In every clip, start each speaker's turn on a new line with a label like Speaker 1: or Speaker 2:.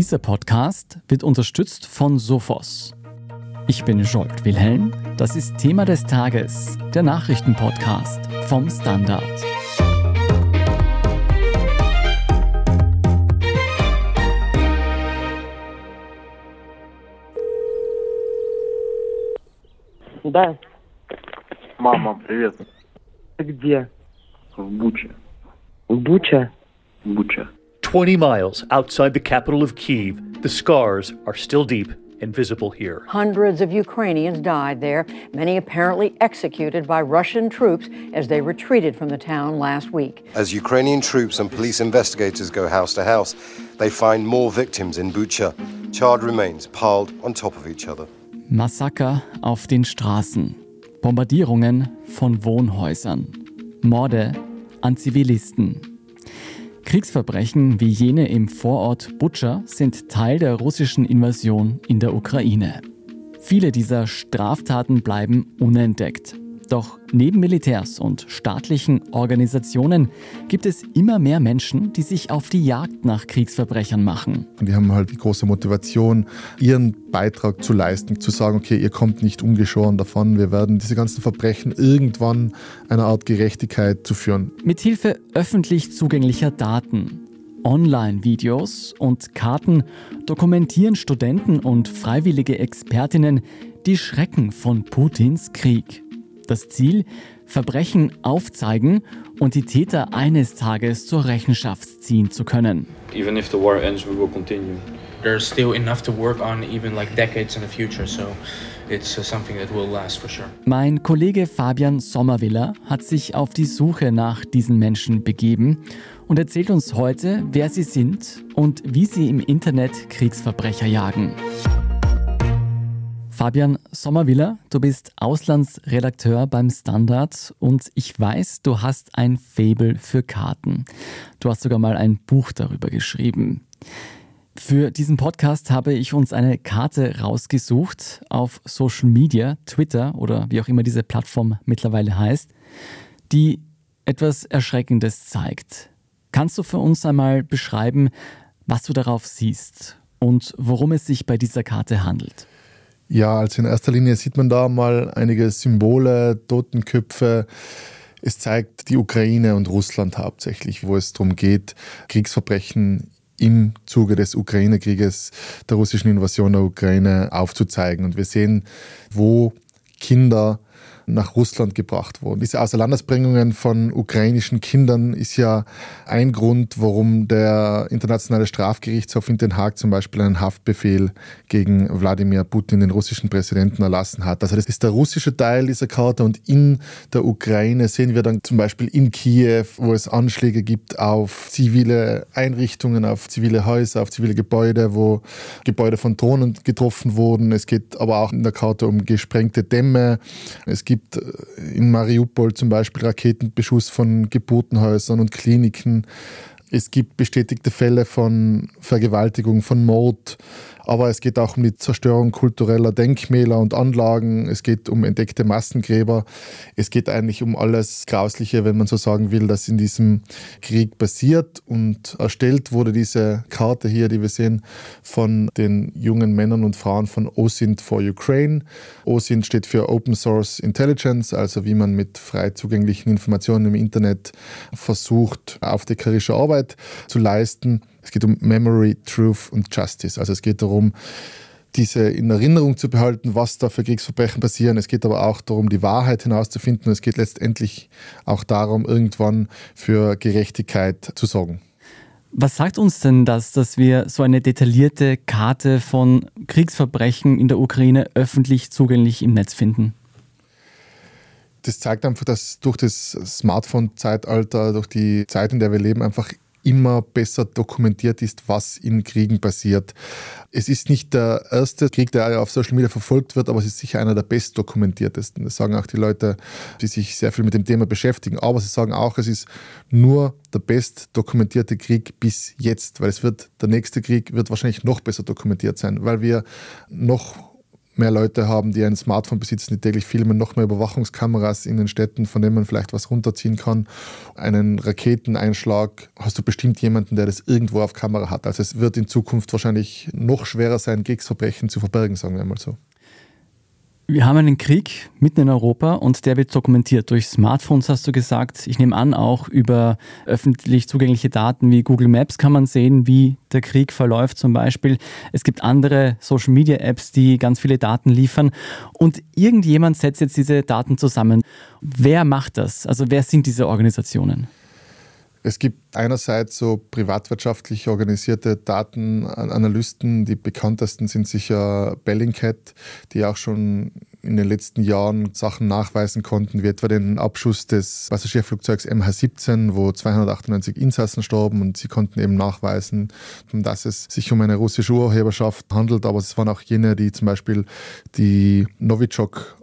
Speaker 1: Dieser Podcast wird unterstützt von Sophos. Ich bin Jolt Wilhelm. Das ist Thema des Tages, der Nachrichtenpodcast vom Standard.
Speaker 2: Да.
Speaker 3: Мама, привет.
Speaker 2: Где?
Speaker 3: В Буче.
Speaker 2: Буча?
Speaker 3: Буча.
Speaker 4: 20 miles outside the capital of Kiev, the scars are still deep and visible here.
Speaker 5: Hundreds of Ukrainians died there, many apparently executed by Russian troops as they retreated from the town last week.
Speaker 6: As Ukrainian troops and police investigators go house to house, they find more victims in Bucha, charred remains piled on top of each other.
Speaker 1: Massaker auf den Straßen, Bombardierungen von Wohnhäusern, Morde an Zivilisten. Kriegsverbrechen wie jene im Vorort Butscha sind Teil der russischen Invasion in der Ukraine. Viele dieser Straftaten bleiben unentdeckt. Doch neben Militärs und staatlichen Organisationen gibt es immer mehr Menschen, die sich auf die Jagd nach Kriegsverbrechern machen.
Speaker 7: Und die haben halt die große Motivation, ihren Beitrag zu leisten, zu sagen, okay, ihr kommt nicht ungeschoren davon, wir werden diese ganzen Verbrechen irgendwann einer Art Gerechtigkeit zu führen.
Speaker 1: Mithilfe öffentlich zugänglicher Daten, Online-Videos und Karten dokumentieren Studenten und freiwillige Expertinnen die Schrecken von Putins Krieg. Das Ziel, Verbrechen aufzeigen und die Täter eines Tages zur Rechenschaft ziehen zu können.
Speaker 8: Even if the war ends, we will continue.
Speaker 9: There's still enough to work on, even like decades in the future. So it's uh, something that will last for sure.
Speaker 1: Mein Kollege Fabian Sommerwiller hat sich auf die Suche nach diesen Menschen begeben und erzählt uns heute, wer sie sind und wie sie im Internet Kriegsverbrecher jagen. Fabian Sommerwiller, du bist Auslandsredakteur beim Standard und ich weiß, du hast ein Faible für Karten. Du hast sogar mal ein Buch darüber geschrieben. Für diesen Podcast habe ich uns eine Karte rausgesucht auf Social Media, Twitter oder wie auch immer diese Plattform mittlerweile heißt, die etwas Erschreckendes zeigt. Kannst du für uns einmal beschreiben, was du darauf siehst und worum es sich bei dieser Karte handelt?
Speaker 7: Ja, also in erster Linie sieht man da mal einige Symbole, Totenköpfe. Es zeigt die Ukraine und Russland hauptsächlich, wo es darum geht, Kriegsverbrechen im Zuge des Ukraine-Krieges, der russischen Invasion der Ukraine aufzuzeigen. Und wir sehen, wo Kinder nach Russland gebracht wurden. Diese Außerlandesbringungen von ukrainischen Kindern ist ja ein Grund, warum der Internationale Strafgerichtshof in Den Haag zum Beispiel einen Haftbefehl gegen Wladimir Putin, den russischen Präsidenten, erlassen hat. Also das ist der russische Teil dieser Karte und in der Ukraine sehen wir dann zum Beispiel in Kiew, wo es Anschläge gibt auf zivile Einrichtungen, auf zivile Häuser, auf zivile Gebäude, wo Gebäude von Drohnen getroffen wurden. Es geht aber auch in der Karte um gesprengte Dämme. Es gibt gibt äh, in Mariupol zum Beispiel Raketenbeschuss von Geburtenhäusern und Kliniken. Es gibt bestätigte Fälle von Vergewaltigung, von Mord. Aber es geht auch um die Zerstörung kultureller Denkmäler und Anlagen. Es geht um entdeckte Massengräber. Es geht eigentlich um alles Grausliche, wenn man so sagen will, das in diesem Krieg passiert. Und erstellt wurde diese Karte hier, die wir sehen, von den jungen Männern und Frauen von OSINT for Ukraine. OSINT steht für Open Source Intelligence, also wie man mit frei zugänglichen Informationen im Internet versucht, aufdeckerische Arbeit zu leisten. Es geht um Memory, Truth und Justice. Also es geht darum, diese in Erinnerung zu behalten, was da für Kriegsverbrechen passieren. Es geht aber auch darum, die Wahrheit hinauszufinden. Es geht letztendlich auch darum, irgendwann für Gerechtigkeit zu sorgen.
Speaker 1: Was sagt uns denn das, dass wir so eine detaillierte Karte von Kriegsverbrechen in der Ukraine öffentlich zugänglich im Netz finden?
Speaker 7: Das zeigt einfach, dass durch das Smartphone-Zeitalter, durch die Zeit, in der wir leben, einfach immer besser dokumentiert ist, was in Kriegen passiert. Es ist nicht der erste Krieg, der auf Social Media verfolgt wird, aber es ist sicher einer der bestdokumentiertesten. Das sagen auch die Leute, die sich sehr viel mit dem Thema beschäftigen. Aber sie sagen auch, es ist nur der bestdokumentierte Krieg bis jetzt, weil es wird, der nächste Krieg wird wahrscheinlich noch besser dokumentiert sein, weil wir noch mehr Leute haben, die ein Smartphone besitzen, die täglich filmen, noch mehr Überwachungskameras in den Städten, von denen man vielleicht was runterziehen kann. Einen Raketeneinschlag hast du bestimmt jemanden, der das irgendwo auf Kamera hat. Also es wird in Zukunft wahrscheinlich noch schwerer sein, Kriegsverbrechen zu verbergen, sagen wir mal so.
Speaker 1: Wir haben einen Krieg mitten in Europa und der wird dokumentiert durch Smartphones, hast du gesagt. Ich nehme an, auch über öffentlich zugängliche Daten wie Google Maps kann man sehen, wie der Krieg verläuft zum Beispiel. Es gibt andere Social-Media-Apps, die ganz viele Daten liefern und irgendjemand setzt jetzt diese Daten zusammen. Wer macht das? Also wer sind diese Organisationen?
Speaker 7: Es gibt einerseits so privatwirtschaftlich organisierte Datenanalysten. Die bekanntesten sind sicher Bellingcat, die auch schon in den letzten Jahren Sachen nachweisen konnten, wie etwa den Abschuss des Passagierflugzeugs MH17, wo 298 Insassen starben und sie konnten eben nachweisen, dass es sich um eine russische Urheberschaft handelt, aber es waren auch jene, die zum Beispiel die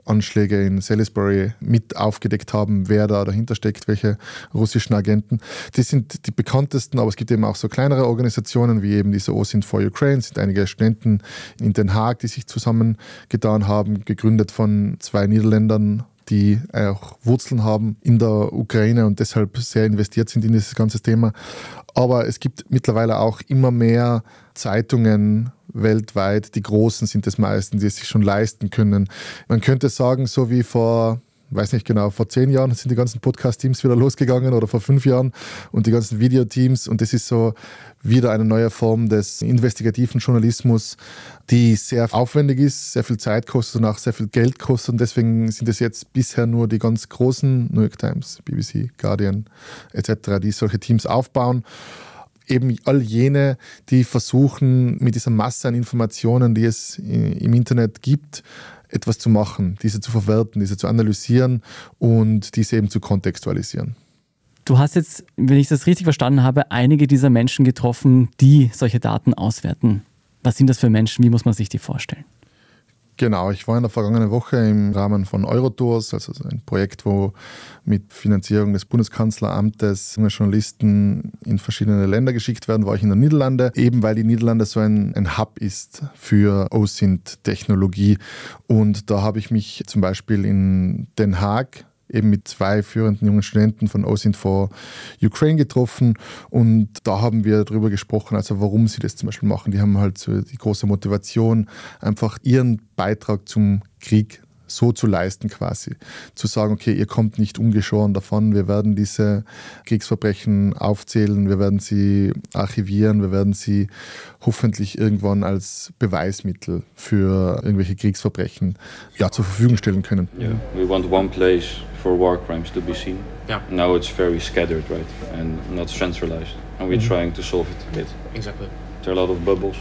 Speaker 7: Novichok-Anschläge in Salisbury mit aufgedeckt haben, wer da dahinter steckt, welche russischen Agenten. Die sind die bekanntesten, aber es gibt eben auch so kleinere Organisationen, wie eben diese OSINT for Ukraine, sind einige Studenten in Den Haag, die sich zusammengetan haben, gegründet von zwei Niederländern, die auch Wurzeln haben in der Ukraine und deshalb sehr investiert sind in dieses ganze Thema. Aber es gibt mittlerweile auch immer mehr Zeitungen weltweit, die großen sind es meistens, die es sich schon leisten können. Man könnte sagen, so wie vor weiß nicht genau, vor zehn Jahren sind die ganzen Podcast-Teams wieder losgegangen oder vor fünf Jahren und die ganzen Videoteams und das ist so wieder eine neue Form des investigativen Journalismus, die sehr aufwendig ist, sehr viel Zeit kostet und auch sehr viel Geld kostet und deswegen sind es jetzt bisher nur die ganz großen New York Times, BBC, Guardian etc., die solche Teams aufbauen eben all jene, die versuchen, mit dieser Masse an Informationen, die es im Internet gibt, etwas zu machen, diese zu verwerten, diese zu analysieren und diese eben zu kontextualisieren.
Speaker 1: Du hast jetzt, wenn ich das richtig verstanden habe, einige dieser Menschen getroffen, die solche Daten auswerten. Was sind das für Menschen? Wie muss man sich die vorstellen?
Speaker 7: Genau, ich war in der vergangenen Woche im Rahmen von Eurotours, also ein Projekt, wo mit Finanzierung des Bundeskanzleramtes junge Journalisten in verschiedene Länder geschickt werden, war ich in den Niederlande, eben weil die Niederlande so ein, ein Hub ist für OSINT-Technologie. Und da habe ich mich zum Beispiel in Den Haag eben mit zwei führenden jungen Studenten von OSINT for Ukraine getroffen und da haben wir darüber gesprochen, also warum sie das zum Beispiel machen. Die haben halt so die große Motivation, einfach ihren Beitrag zum Krieg so zu leisten quasi. Zu sagen, okay, ihr kommt nicht ungeschoren davon, wir werden diese Kriegsverbrechen aufzählen, wir werden sie archivieren, wir werden sie hoffentlich irgendwann als Beweismittel für irgendwelche Kriegsverbrechen ja, zur Verfügung stellen können.
Speaker 8: Yeah, we want one place for war crimes to be seen.
Speaker 9: Yeah.
Speaker 8: Now it's very scattered, right, and not centralized. And we're
Speaker 9: Mhm.
Speaker 8: trying to solve it a bit.
Speaker 9: Exactly.
Speaker 8: There are a lot of bubbles,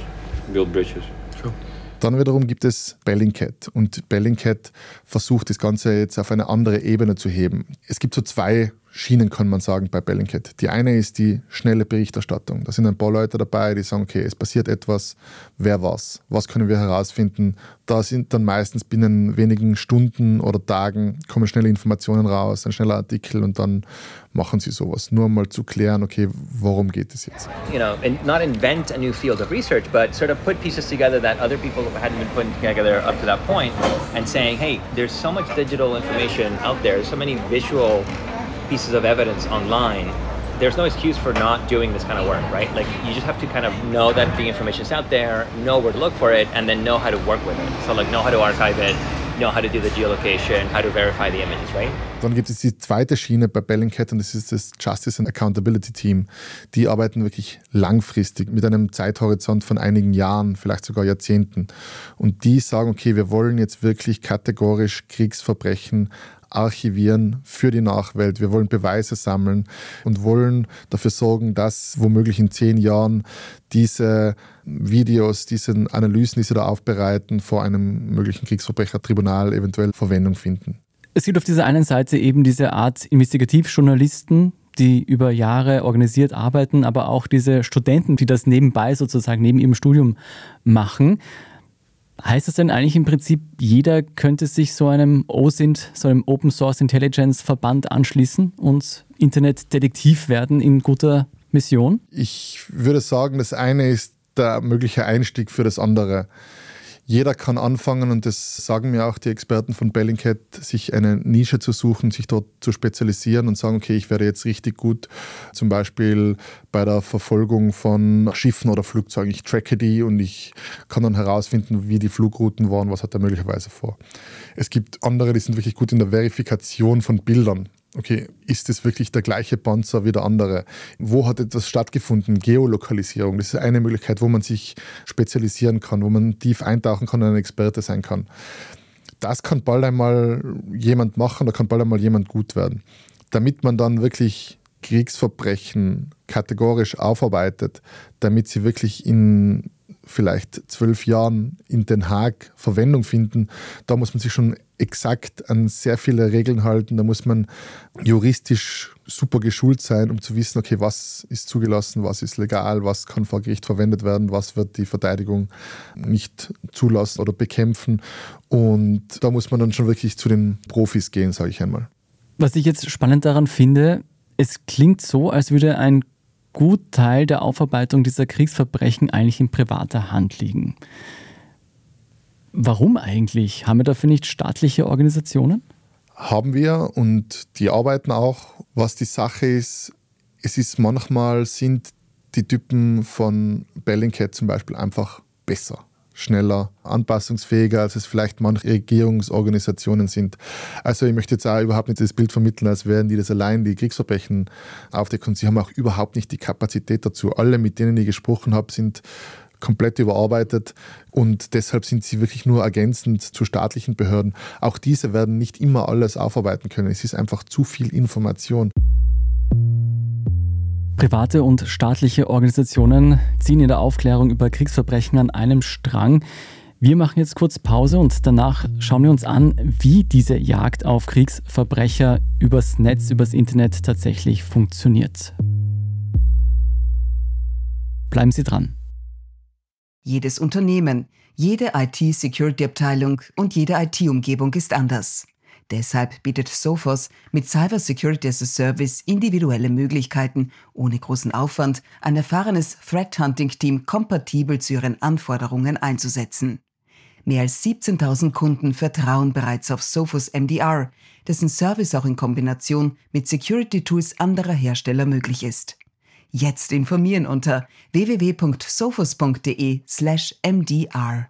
Speaker 8: build bridges.
Speaker 9: True.
Speaker 7: Dann wiederum gibt es Bellingcat und Bellingcat versucht das Ganze jetzt auf eine andere Ebene zu heben. Es gibt so zwei Schienen, kann man sagen, bei Bellingcat. Die eine ist die schnelle Berichterstattung. Da sind ein paar Leute dabei, die sagen, okay, es passiert etwas, wer was, was können wir herausfinden. Da sind dann meistens binnen wenigen Stunden oder Tagen kommen schnelle Informationen raus, ein schneller Artikel und dann machen sie sowas. Nur mal zu klären, okay, worum geht es jetzt?
Speaker 10: you know, and not invent a new field of research, but sort of put pieces together that other people hadn't been putting together up to that point, and saying, hey, there's so much digital information out there, so many visual pieces of evidence online. There's no excuse for not doing this kind of work, right? Like you just have to kind of know that the information is out there, know where to look for it, and then know how to work with it. So like know how to archive it, know how to do the geolocation, how to verify the images, right?
Speaker 7: Dann gibt es die zweite Schiene bei Bellingcat und das ist das Justice and Accountability Team. Die arbeiten wirklich langfristig mit einem Zeithorizont von einigen Jahren, vielleicht sogar Jahrzehnten. Und die sagen, okay, wir wollen jetzt wirklich kategorisch Kriegsverbrechen archivieren für die Nachwelt. Wir wollen Beweise sammeln und wollen dafür sorgen, dass womöglich in zehn Jahren diese Videos, diese Analysen, die sie da aufbereiten, vor einem möglichen Kriegsverbrechertribunal eventuell Verwendung finden.
Speaker 1: Es gibt auf dieser einen Seite eben diese Art Investigativjournalisten, die über Jahre organisiert arbeiten, aber auch diese Studenten, die das nebenbei sozusagen neben ihrem Studium machen. Heißt das denn eigentlich im Prinzip, jeder könnte sich so einem OSINT, so einem Open Source Intelligence Verband anschließen und Internetdetektiv werden in guter Mission?
Speaker 7: Ich würde sagen, das eine ist der mögliche Einstieg für das andere. Jeder kann anfangen, und das sagen mir auch die Experten von Bellingcat, sich eine Nische zu suchen, sich dort zu spezialisieren und sagen, okay, ich werde jetzt richtig gut, zum Beispiel bei der Verfolgung von Schiffen oder Flugzeugen. Ich tracke die und ich kann dann herausfinden, wie die Flugrouten waren, was hat er möglicherweise vor. Es gibt andere, die sind wirklich gut in der Verifikation von Bildern okay, ist es wirklich der gleiche Panzer wie der andere? Wo hat etwas stattgefunden? Geolokalisierung, das ist eine Möglichkeit, wo man sich spezialisieren kann, wo man tief eintauchen kann und ein Experte sein kann. Das kann bald einmal jemand machen, da kann bald einmal jemand gut werden. Damit man dann wirklich Kriegsverbrechen kategorisch aufarbeitet, damit sie wirklich in vielleicht zwölf Jahren in Den Haag Verwendung finden, da muss man sich schon exakt an sehr viele Regeln halten. Da muss man juristisch super geschult sein, um zu wissen, okay, was ist zugelassen, was ist legal, was kann vor Gericht verwendet werden, was wird die Verteidigung nicht zulassen oder bekämpfen. Und da muss man dann schon wirklich zu den Profis gehen, sage ich einmal.
Speaker 1: Was ich jetzt spannend daran finde, es klingt so, als würde ein gut Teil der Aufarbeitung dieser Kriegsverbrechen eigentlich in privater Hand liegen. Warum eigentlich? Haben wir dafür nicht staatliche Organisationen?
Speaker 7: Haben wir und die arbeiten auch. Was die Sache ist, es ist manchmal sind die Typen von Bellingcat zum Beispiel einfach besser schneller, anpassungsfähiger, als es vielleicht manche Regierungsorganisationen sind. Also ich möchte jetzt auch überhaupt nicht das Bild vermitteln, als wären die das allein die Kriegsverbrechen aufdecken. Sie haben auch überhaupt nicht die Kapazität dazu. Alle, mit denen ich gesprochen habe, sind komplett überarbeitet und deshalb sind sie wirklich nur ergänzend zu staatlichen Behörden. Auch diese werden nicht immer alles aufarbeiten können. Es ist einfach zu viel Information.
Speaker 1: Private und staatliche Organisationen ziehen in der Aufklärung über Kriegsverbrechen an einem Strang. Wir machen jetzt kurz Pause und danach schauen wir uns an, wie diese Jagd auf Kriegsverbrecher übers Netz, übers Internet tatsächlich funktioniert. Bleiben Sie dran.
Speaker 11: Jedes Unternehmen, jede IT-Security-Abteilung und jede IT-Umgebung ist anders. Deshalb bietet Sophos mit Cyber Security as a Service individuelle Möglichkeiten, ohne großen Aufwand ein erfahrenes Threat Hunting Team kompatibel zu ihren Anforderungen einzusetzen. Mehr als 17.000 Kunden vertrauen bereits auf Sophos MDR, dessen Service auch in Kombination mit Security Tools anderer Hersteller möglich ist. Jetzt informieren unter www.sophos.de/mdr.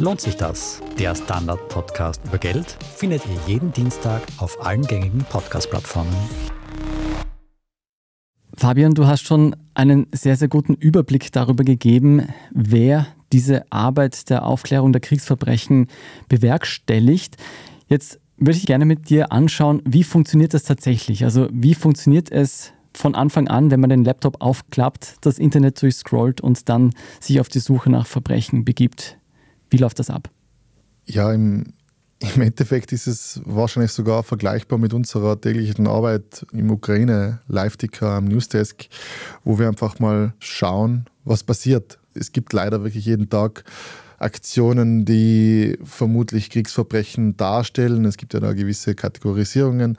Speaker 12: Lohnt sich das? Der Standard-Podcast über Geld findet ihr jeden Dienstag auf allen gängigen Podcast-Plattformen.
Speaker 1: Fabian, du hast schon einen sehr, sehr guten Überblick darüber gegeben, wer diese Arbeit der Aufklärung der Kriegsverbrechen bewerkstelligt. Jetzt würde ich gerne mit dir anschauen, wie funktioniert das tatsächlich? Also wie funktioniert es von Anfang an, wenn man den Laptop aufklappt, das Internet durchscrollt und dann sich auf die Suche nach Verbrechen begibt? Wie läuft das ab?
Speaker 7: Ja, im, im Endeffekt ist es wahrscheinlich sogar vergleichbar mit unserer täglichen Arbeit im Ukraine-Live-Ticker am Newsdesk, wo wir einfach mal schauen, was passiert. Es gibt leider wirklich jeden Tag Aktionen, die vermutlich Kriegsverbrechen darstellen. Es gibt ja da gewisse Kategorisierungen.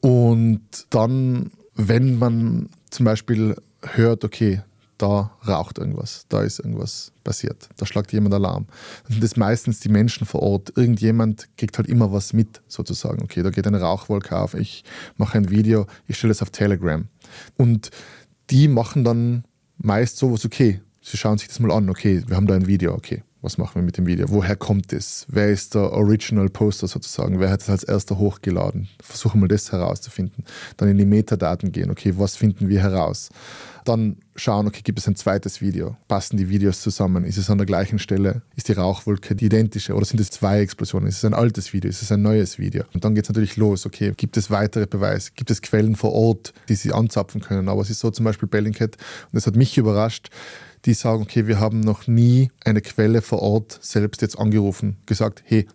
Speaker 7: Und dann, wenn man zum Beispiel hört, okay, da raucht irgendwas, da ist irgendwas passiert, da schlagt jemand Alarm. Dann sind das meistens die Menschen vor Ort. Irgendjemand kriegt halt immer was mit, sozusagen. Okay, da geht eine Rauchwolke auf, ich mache ein Video, ich stelle es auf Telegram. Und die machen dann meist sowas, okay, sie schauen sich das mal an, okay, wir haben da ein Video, okay, was machen wir mit dem Video? Woher kommt es? Wer ist der Original Poster sozusagen? Wer hat es als erster hochgeladen? Versuchen wir das herauszufinden. Dann in die Metadaten gehen, okay, was finden wir heraus? Dann schauen, okay, gibt es ein zweites Video? Passen die Videos zusammen? Ist es an der gleichen Stelle? Ist die Rauchwolke die identische? Oder sind es zwei Explosionen? Ist es ein altes Video? Ist es ein neues Video? Und dann geht es natürlich los, okay, gibt es weitere Beweise? Gibt es Quellen vor Ort, die sie anzapfen können? Aber es ist so zum Beispiel Bellingcat, und das hat mich überrascht, die sagen, okay, wir haben noch nie eine Quelle vor Ort selbst jetzt angerufen, gesagt, hey,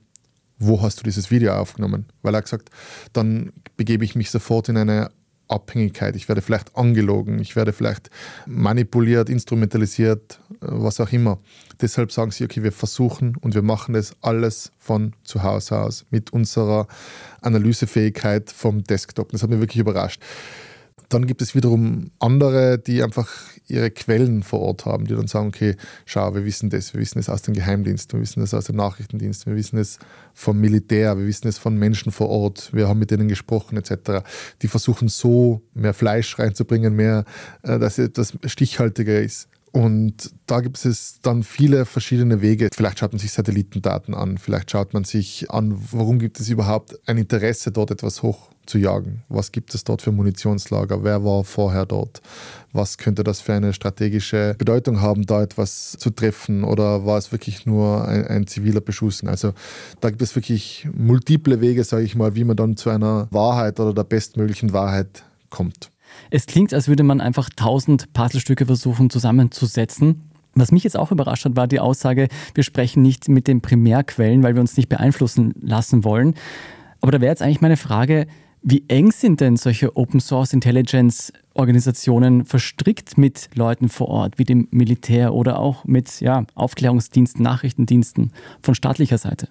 Speaker 7: wo hast du dieses Video aufgenommen? Weil er gesagt, dann begebe ich mich sofort in eine Abhängigkeit. Ich werde vielleicht angelogen, ich werde vielleicht manipuliert, instrumentalisiert, was auch immer. Deshalb sagen sie, okay, wir versuchen und wir machen das alles von zu Hause aus mit unserer Analysefähigkeit vom Desktop. Das hat mich wirklich überrascht. Dann gibt es wiederum andere, die einfach ihre Quellen vor Ort haben, die dann sagen, okay, schau, wir wissen das, wir wissen es aus dem Geheimdienst, wir wissen es aus dem Nachrichtendienst, wir wissen es vom Militär, wir wissen es von Menschen vor Ort, wir haben mit denen gesprochen etc. Die versuchen so mehr Fleisch reinzubringen, mehr, äh, dass es etwas stichhaltiger ist. Und da gibt es dann viele verschiedene Wege. Vielleicht schaut man sich Satellitendaten an, vielleicht schaut man sich an, warum gibt es überhaupt ein Interesse, dort etwas hochzujagen. Was gibt es dort für Munitionslager? Wer war vorher dort? Was könnte das für eine strategische Bedeutung haben, da etwas zu treffen? Oder war es wirklich nur ein, ein ziviler Beschuss? Also da gibt es wirklich multiple Wege, sage ich mal, wie man dann zu einer Wahrheit oder der bestmöglichen Wahrheit kommt.
Speaker 1: Es klingt, als würde man einfach tausend Puzzlestücke versuchen zusammenzusetzen. Was mich jetzt auch überrascht hat, war die Aussage, wir sprechen nicht mit den Primärquellen, weil wir uns nicht beeinflussen lassen wollen. Aber da wäre jetzt eigentlich meine Frage, wie eng sind denn solche Open Source Intelligence Organisationen verstrickt mit Leuten vor Ort, wie dem Militär oder auch mit ja, Aufklärungsdiensten, Nachrichtendiensten von staatlicher Seite?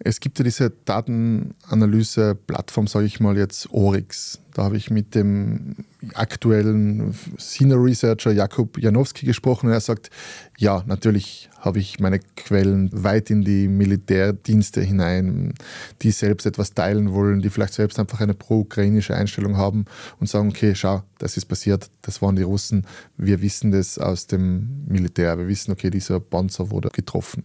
Speaker 7: Es gibt ja diese Datenanalyse-Plattform, sage ich mal jetzt, Oryx. Da habe ich mit dem aktuellen Senior Researcher Jakub Janowski gesprochen und er sagt, ja, natürlich habe ich meine Quellen weit in die Militärdienste hinein, die selbst etwas teilen wollen, die vielleicht selbst einfach eine pro-ukrainische Einstellung haben und sagen, okay, schau, das ist passiert, das waren die Russen, wir wissen das aus dem Militär, wir wissen, okay, dieser Panzer wurde getroffen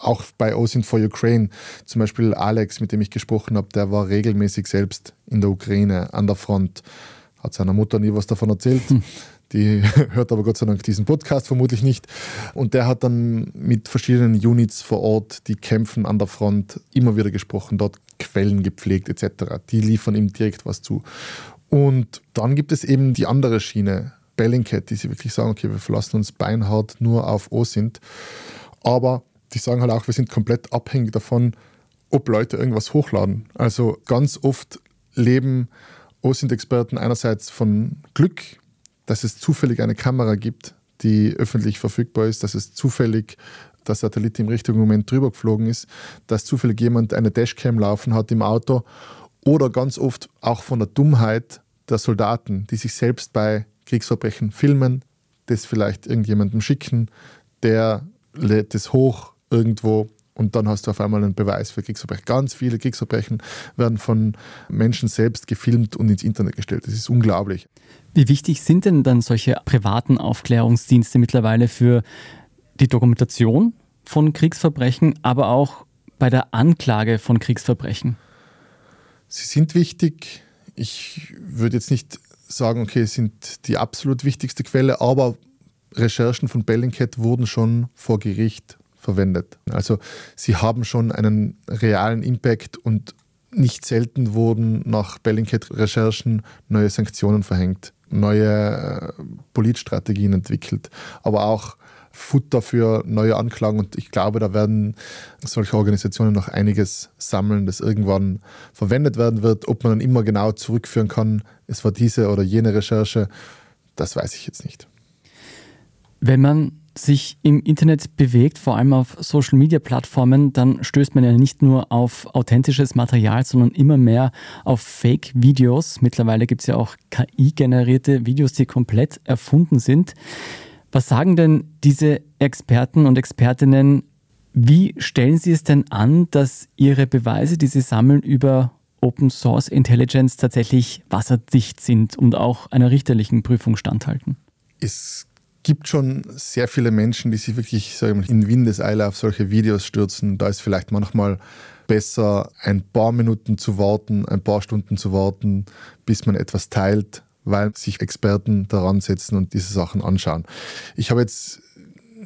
Speaker 7: auch bei OSINT for Ukraine, zum Beispiel Alex, mit dem ich gesprochen habe, der war regelmäßig selbst in der Ukraine an der Front, hat seiner Mutter nie was davon erzählt. Hm. Die hört aber Gott sei Dank diesen Podcast vermutlich nicht. Und der hat dann mit verschiedenen Units vor Ort, die kämpfen an der Front, immer wieder gesprochen, dort Quellen gepflegt etc. Die liefern ihm direkt was zu. Und dann gibt es eben die andere Schiene, Bellingcat, die sie wirklich sagen, okay, wir verlassen uns beinhart nur auf OSINT. Aber die sagen halt auch, wir sind komplett abhängig davon, ob Leute irgendwas hochladen. Also ganz oft leben OSINT-Experten einerseits von Glück, dass es zufällig eine Kamera gibt, die öffentlich verfügbar ist, dass es zufällig der Satellit im richtigen Moment drüber geflogen ist, dass zufällig jemand eine Dashcam laufen hat im Auto oder ganz oft auch von der Dummheit der Soldaten, die sich selbst bei Kriegsverbrechen filmen, das vielleicht irgendjemandem schicken, der lädt es hoch, irgendwo und dann hast du auf einmal einen Beweis für Kriegsverbrechen. Ganz viele Kriegsverbrechen werden von Menschen selbst gefilmt und ins Internet gestellt. Das ist unglaublich.
Speaker 1: Wie wichtig sind denn dann solche privaten Aufklärungsdienste mittlerweile für die Dokumentation von Kriegsverbrechen, aber auch bei der Anklage von Kriegsverbrechen?
Speaker 7: Sie sind wichtig. Ich würde jetzt nicht sagen, okay, sind die absolut wichtigste Quelle, aber Recherchen von Bellingcat wurden schon vor Gericht verwendet. Also sie haben schon einen realen Impact und nicht selten wurden nach Bellingcat-Recherchen neue Sanktionen verhängt, neue äh, Politstrategien entwickelt, aber auch Futter für neue Anklagen. Und ich glaube, da werden solche Organisationen noch einiges sammeln, das irgendwann verwendet werden wird. Ob man dann immer genau zurückführen kann, es war diese oder jene Recherche, das weiß ich jetzt nicht.
Speaker 1: Wenn man sich im Internet bewegt, vor allem auf Social-Media-Plattformen, dann stößt man ja nicht nur auf authentisches Material, sondern immer mehr auf Fake-Videos. Mittlerweile gibt es ja auch KI-generierte Videos, die komplett erfunden sind. Was sagen denn diese Experten und Expertinnen? Wie stellen sie es denn an, dass ihre Beweise, die sie sammeln über Open Source Intelligence tatsächlich wasserdicht sind und auch einer richterlichen Prüfung standhalten?
Speaker 7: Es gibt schon sehr viele Menschen, die sich wirklich sag mal, in Windeseile auf solche Videos stürzen. Da ist vielleicht manchmal besser, ein paar Minuten zu warten, ein paar Stunden zu warten, bis man etwas teilt, weil sich Experten daran setzen und diese Sachen anschauen. Ich habe jetzt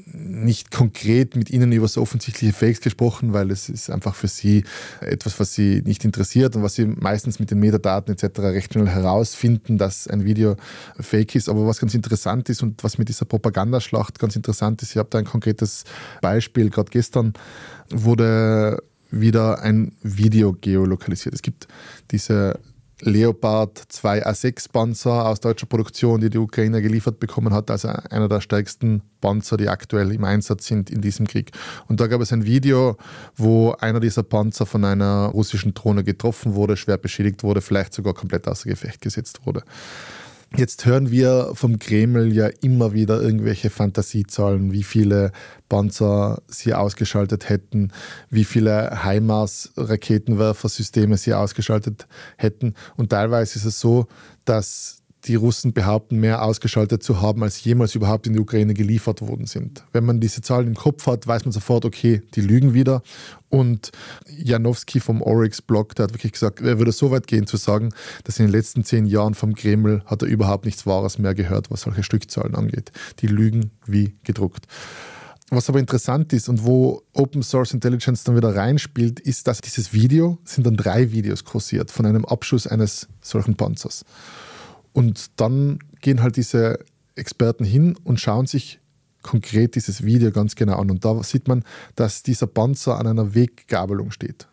Speaker 7: nicht konkret mit ihnen über so offensichtliche Fakes gesprochen, weil es ist einfach für sie etwas, was sie nicht interessiert und was sie meistens mit den Metadaten etc. recht schnell herausfinden, dass ein Video fake ist. Aber was ganz interessant ist und was mit dieser Propagandaschlacht ganz interessant ist, ich habe da ein konkretes Beispiel. Gerade gestern wurde wieder ein Video geolokalisiert. Es gibt diese Leopard 2A6 Panzer aus deutscher Produktion, die die Ukraine geliefert bekommen hat, also einer der stärksten Panzer, die aktuell im Einsatz sind in diesem Krieg. Und da gab es ein Video, wo einer dieser Panzer von einer russischen Drohne getroffen wurde, schwer beschädigt wurde, vielleicht sogar komplett außer Gefecht gesetzt wurde. Jetzt hören wir vom Kreml ja immer wieder irgendwelche Fantasiezahlen, wie viele Panzer sie ausgeschaltet hätten, wie viele HIMARS-Raketenwerfersysteme sie ausgeschaltet hätten. Und teilweise ist es so, dass die Russen behaupten, mehr ausgeschaltet zu haben, als jemals überhaupt in die Ukraine geliefert worden sind. Wenn man diese Zahlen im Kopf hat, weiß man sofort, okay, die lügen wieder. Und Janowski vom Oryx-Blog, der hat wirklich gesagt, er würde so weit gehen zu sagen, dass in den letzten zehn Jahren vom Kreml hat er überhaupt nichts Wahres mehr gehört, was solche Stückzahlen angeht. Die lügen wie gedruckt. Was aber interessant ist und wo Open Source Intelligence dann wieder reinspielt, ist, dass dieses Video, sind dann drei Videos kursiert von einem Abschuss eines solchen Panzers. Und dann gehen halt diese Experten hin und schauen sich konkret dieses Video ganz genau an. Und da sieht man, dass dieser Panzer an einer Weggabelung steht.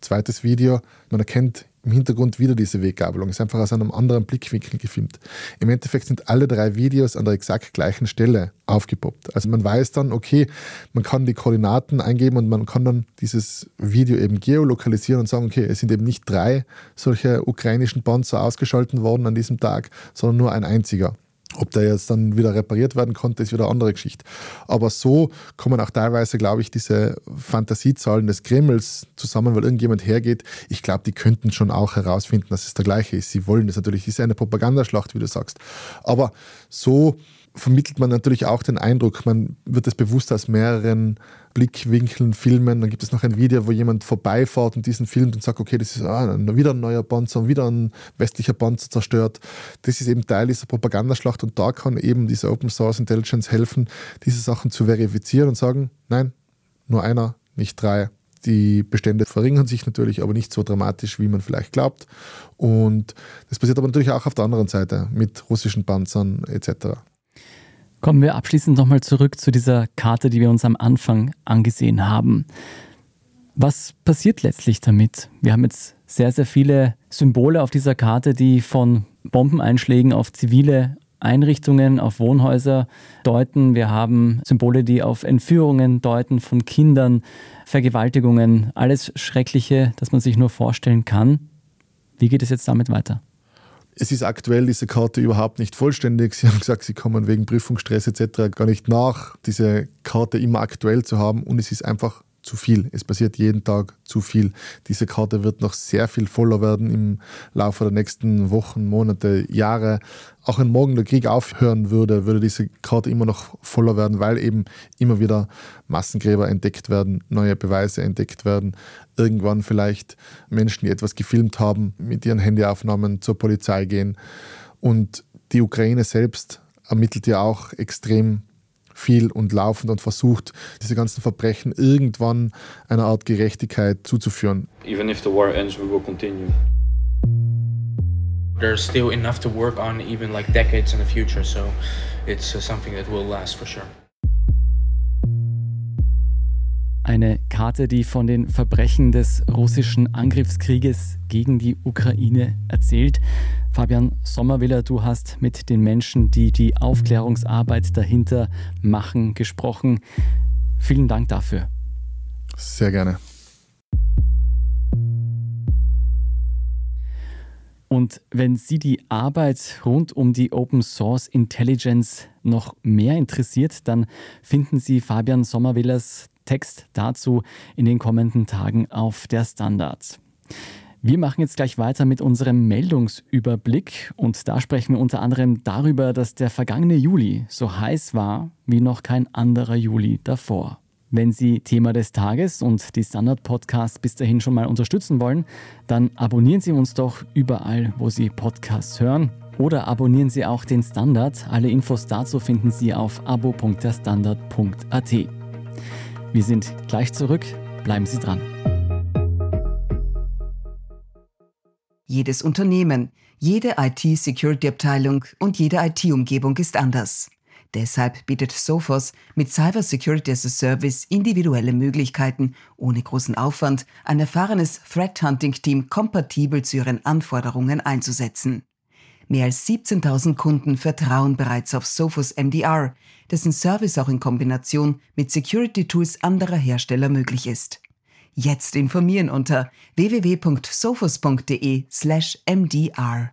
Speaker 7: Zweites Video, man erkennt im Hintergrund wieder diese Weggabelung. Ist einfach aus einem anderen Blickwinkel gefilmt. Im Endeffekt sind alle drei Videos an der exakt gleichen Stelle aufgepoppt. Also man weiß dann, okay, man kann die Koordinaten eingeben und man kann dann dieses Video eben geolokalisieren und sagen, okay, es sind eben nicht drei solche ukrainischen Panzer ausgeschaltet worden an diesem Tag, sondern nur ein einziger. Ob der jetzt dann wieder repariert werden konnte, ist wieder eine andere Geschichte. Aber so kommen auch teilweise, glaube ich, diese Fantasiezahlen des Kremls zusammen, weil irgendjemand hergeht. Ich glaube, die könnten schon auch herausfinden, dass es der gleiche ist. Sie wollen das natürlich. Ist eine Propagandaschlacht, wie du sagst. Aber so vermittelt man natürlich auch den Eindruck, man wird es bewusst aus mehreren Blickwinkeln filmen. Dann gibt es noch ein Video, wo jemand vorbeifährt und diesen filmt und sagt, okay, das ist ah, wieder ein neuer Panzer und wieder ein westlicher Panzer zerstört. Das ist eben Teil dieser Propagandaschlacht und da kann eben diese Open Source Intelligence helfen, diese Sachen zu verifizieren und sagen, nein, nur einer, nicht drei. Die Bestände verringern sich natürlich, aber nicht so dramatisch, wie man vielleicht glaubt. Und das passiert aber natürlich auch auf der anderen Seite mit russischen Panzern etc.
Speaker 1: Kommen wir abschließend nochmal zurück zu dieser Karte, die wir uns am Anfang angesehen haben. Was passiert letztlich damit? Wir haben jetzt sehr, sehr viele Symbole auf dieser Karte, die von Bombeneinschlägen auf zivile Einrichtungen, auf Wohnhäuser deuten. Wir haben Symbole, die auf Entführungen deuten von Kindern, Vergewaltigungen, alles Schreckliche, das man sich nur vorstellen kann. Wie geht es jetzt damit weiter?
Speaker 7: Es ist aktuell diese Karte überhaupt nicht vollständig. Sie haben gesagt, Sie kommen wegen Prüfungsstress etc. gar nicht nach, diese Karte immer aktuell zu haben und es ist einfach zu viel. Es passiert jeden Tag zu viel. Diese Karte wird noch sehr viel voller werden im Laufe der nächsten Wochen, Monate, Jahre. Auch wenn morgen der Krieg aufhören würde, würde diese Karte immer noch voller werden, weil eben immer wieder Massengräber entdeckt werden, neue Beweise entdeckt werden. Irgendwann vielleicht Menschen, die etwas gefilmt haben, mit ihren Handyaufnahmen zur Polizei gehen. Und die Ukraine selbst ermittelt ja auch extrem viel und laufend und versucht, diese ganzen Verbrechen irgendwann einer Art Gerechtigkeit zuzuführen.
Speaker 8: Even if the war ends, we will continue.
Speaker 9: There's still enough to work on, even like decades in the future. So it's uh, something that will last for sure.
Speaker 1: Eine Karte, die von den Verbrechen des russischen Angriffskrieges gegen die Ukraine erzählt. Fabian Sommerwiller, du hast mit den Menschen, die die Aufklärungsarbeit dahinter machen, gesprochen. Vielen Dank dafür.
Speaker 7: Sehr gerne.
Speaker 1: Und wenn Sie die Arbeit rund um die Open Source Intelligence noch mehr interessiert, dann finden Sie Fabian Sommerwillers Text dazu in den kommenden Tagen auf der Standard. Wir machen jetzt gleich weiter mit unserem Meldungsüberblick und da sprechen wir unter anderem darüber, dass der vergangene Juli so heiß war wie noch kein anderer Juli davor. Wenn Sie Thema des Tages und die Standard-Podcasts bis dahin schon mal unterstützen wollen, dann abonnieren Sie uns doch überall, wo Sie Podcasts hören. Oder abonnieren Sie auch den Standard. Alle Infos dazu finden Sie auf abo.derstandard.at. Wir sind gleich zurück. Bleiben Sie dran.
Speaker 11: Jedes Unternehmen, jede IT-Security-Abteilung und jede IT-Umgebung ist anders. Deshalb bietet Sophos mit Cyber Security as a Service individuelle Möglichkeiten, ohne großen Aufwand ein erfahrenes Threat Hunting Team kompatibel zu ihren Anforderungen einzusetzen. Mehr als 17.000 Kunden vertrauen bereits auf Sophos MDR, dessen Service auch in Kombination mit Security Tools anderer Hersteller möglich ist. Jetzt informieren unter www.sophos.de/mdr.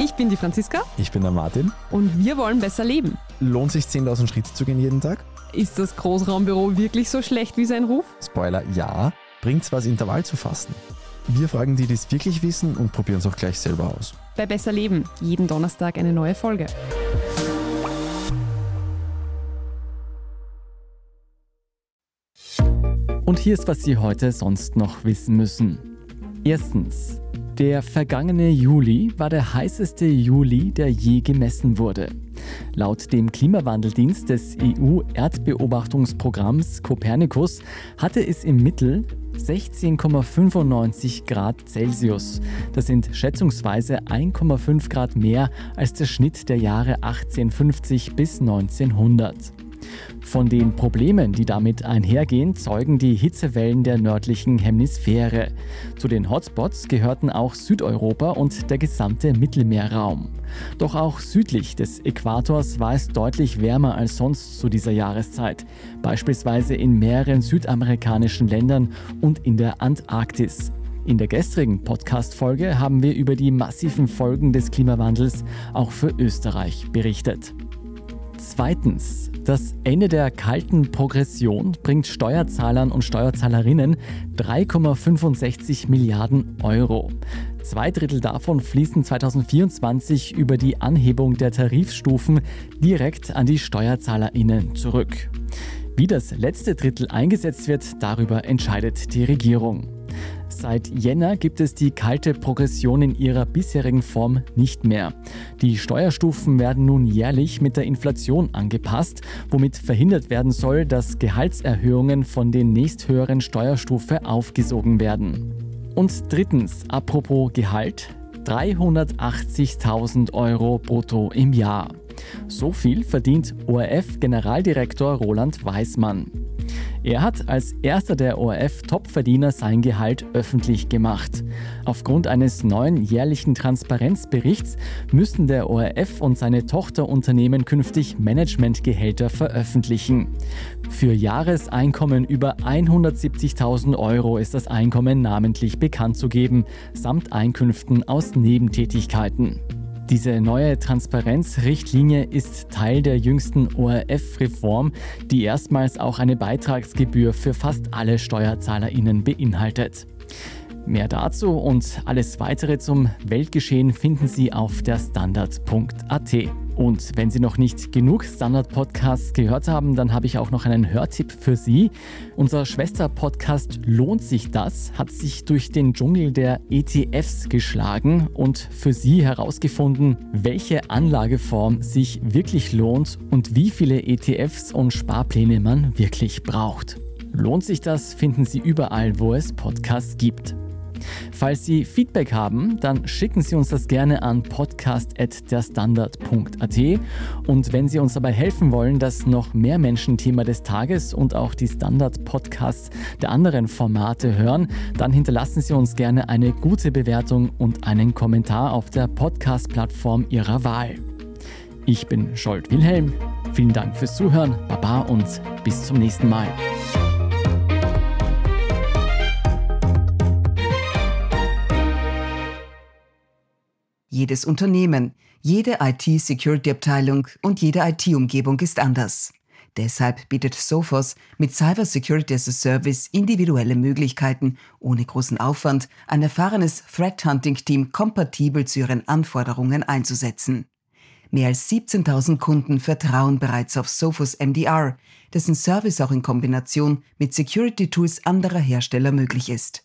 Speaker 13: Ich bin die Franziska.
Speaker 14: Ich bin der Martin.
Speaker 13: Und wir wollen besser leben.
Speaker 14: Lohnt sich 10.000 Schritte zu gehen jeden Tag?
Speaker 13: Ist das Großraumbüro wirklich so schlecht wie sein Ruf?
Speaker 14: Spoiler, ja. Bringt's was, Intervall zu fasten? Wir fragen die, die es wirklich wissen und probieren es auch gleich selber aus.
Speaker 13: Bei Besser Leben. Jeden Donnerstag eine neue Folge.
Speaker 1: Und hier ist, was Sie heute sonst noch wissen müssen. Erstens. Der vergangene Juli war der heißeste Juli, der je gemessen wurde. Laut dem Klimawandeldienst des EU-Erdbeobachtungsprogramms Copernicus hatte es im Mittel 16,95 Grad Celsius. Das sind schätzungsweise 1,5 Grad mehr als der Schnitt der Jahre 1850 bis 1900. Von den Problemen, die damit einhergehen, zeugen die Hitzewellen der nördlichen Hemisphäre. Zu den Hotspots gehörten auch Südeuropa und der gesamte Mittelmeerraum. Doch auch südlich des Äquators war es deutlich wärmer als sonst zu dieser Jahreszeit, beispielsweise in mehreren südamerikanischen Ländern und in der Antarktis. In der gestrigen Podcast-Folge haben wir über die massiven Folgen des Klimawandels auch für Österreich berichtet. Zweitens, das Ende der kalten Progression bringt Steuerzahlern und Steuerzahlerinnen 3,65 Milliarden Euro. Zwei Drittel davon fließen 2024 über die Anhebung der Tarifstufen direkt an die Steuerzahlerinnen zurück. Wie das letzte Drittel eingesetzt wird, darüber entscheidet die Regierung. Seit Jänner gibt es die kalte Progression in ihrer bisherigen Form nicht mehr. Die Steuerstufen werden nun jährlich mit der Inflation angepasst, womit verhindert werden soll, dass Gehaltserhöhungen von den nächsthöheren Steuerstufe aufgesogen werden. Und drittens, apropos Gehalt, 380.000 Euro brutto im Jahr. So viel verdient ORF-Generaldirektor Roland Weismann. Er hat als erster der ORF-Topverdiener sein Gehalt öffentlich gemacht. Aufgrund eines neuen jährlichen Transparenzberichts müssten der ORF und seine Tochterunternehmen künftig Managementgehälter veröffentlichen. Für Jahreseinkommen über 170.000 Euro ist das Einkommen namentlich bekannt zu geben, samt Einkünften aus Nebentätigkeiten. Diese neue Transparenzrichtlinie ist Teil der jüngsten ORF-Reform, die erstmals auch eine Beitragsgebühr für fast alle SteuerzahlerInnen beinhaltet. Mehr dazu und alles weitere zum Weltgeschehen finden Sie auf der Standard.at. Und wenn Sie noch nicht genug Standard-Podcasts gehört haben, dann habe ich auch noch einen Hörtipp für Sie. Unser Schwester-Podcast Lohnt sich das hat sich durch den Dschungel der ETFs geschlagen und für Sie herausgefunden, welche Anlageform sich wirklich lohnt und wie viele ETFs und Sparpläne man wirklich braucht. Lohnt sich das, finden Sie überall, wo es Podcasts gibt. Falls Sie Feedback haben, dann schicken Sie uns das gerne an podcast.derstandard.at. Und wenn Sie uns dabei helfen wollen, dass noch mehr Menschen Thema des Tages und auch die Standard-Podcasts der anderen Formate hören, dann hinterlassen Sie uns gerne eine gute Bewertung und einen Kommentar auf der Podcast-Plattform Ihrer Wahl. Ich bin Scholt Wilhelm. Vielen Dank fürs Zuhören, Baba und bis zum nächsten Mal.
Speaker 11: Jedes Unternehmen, jede IT-Security-Abteilung und jede IT-Umgebung ist anders. Deshalb bietet Sophos mit Cyber Security as a Service individuelle Möglichkeiten, ohne großen Aufwand ein erfahrenes Threat Hunting Team kompatibel zu ihren Anforderungen einzusetzen. Mehr als 17.000 Kunden vertrauen bereits auf Sophos MDR, dessen Service auch in Kombination mit Security Tools anderer Hersteller möglich ist.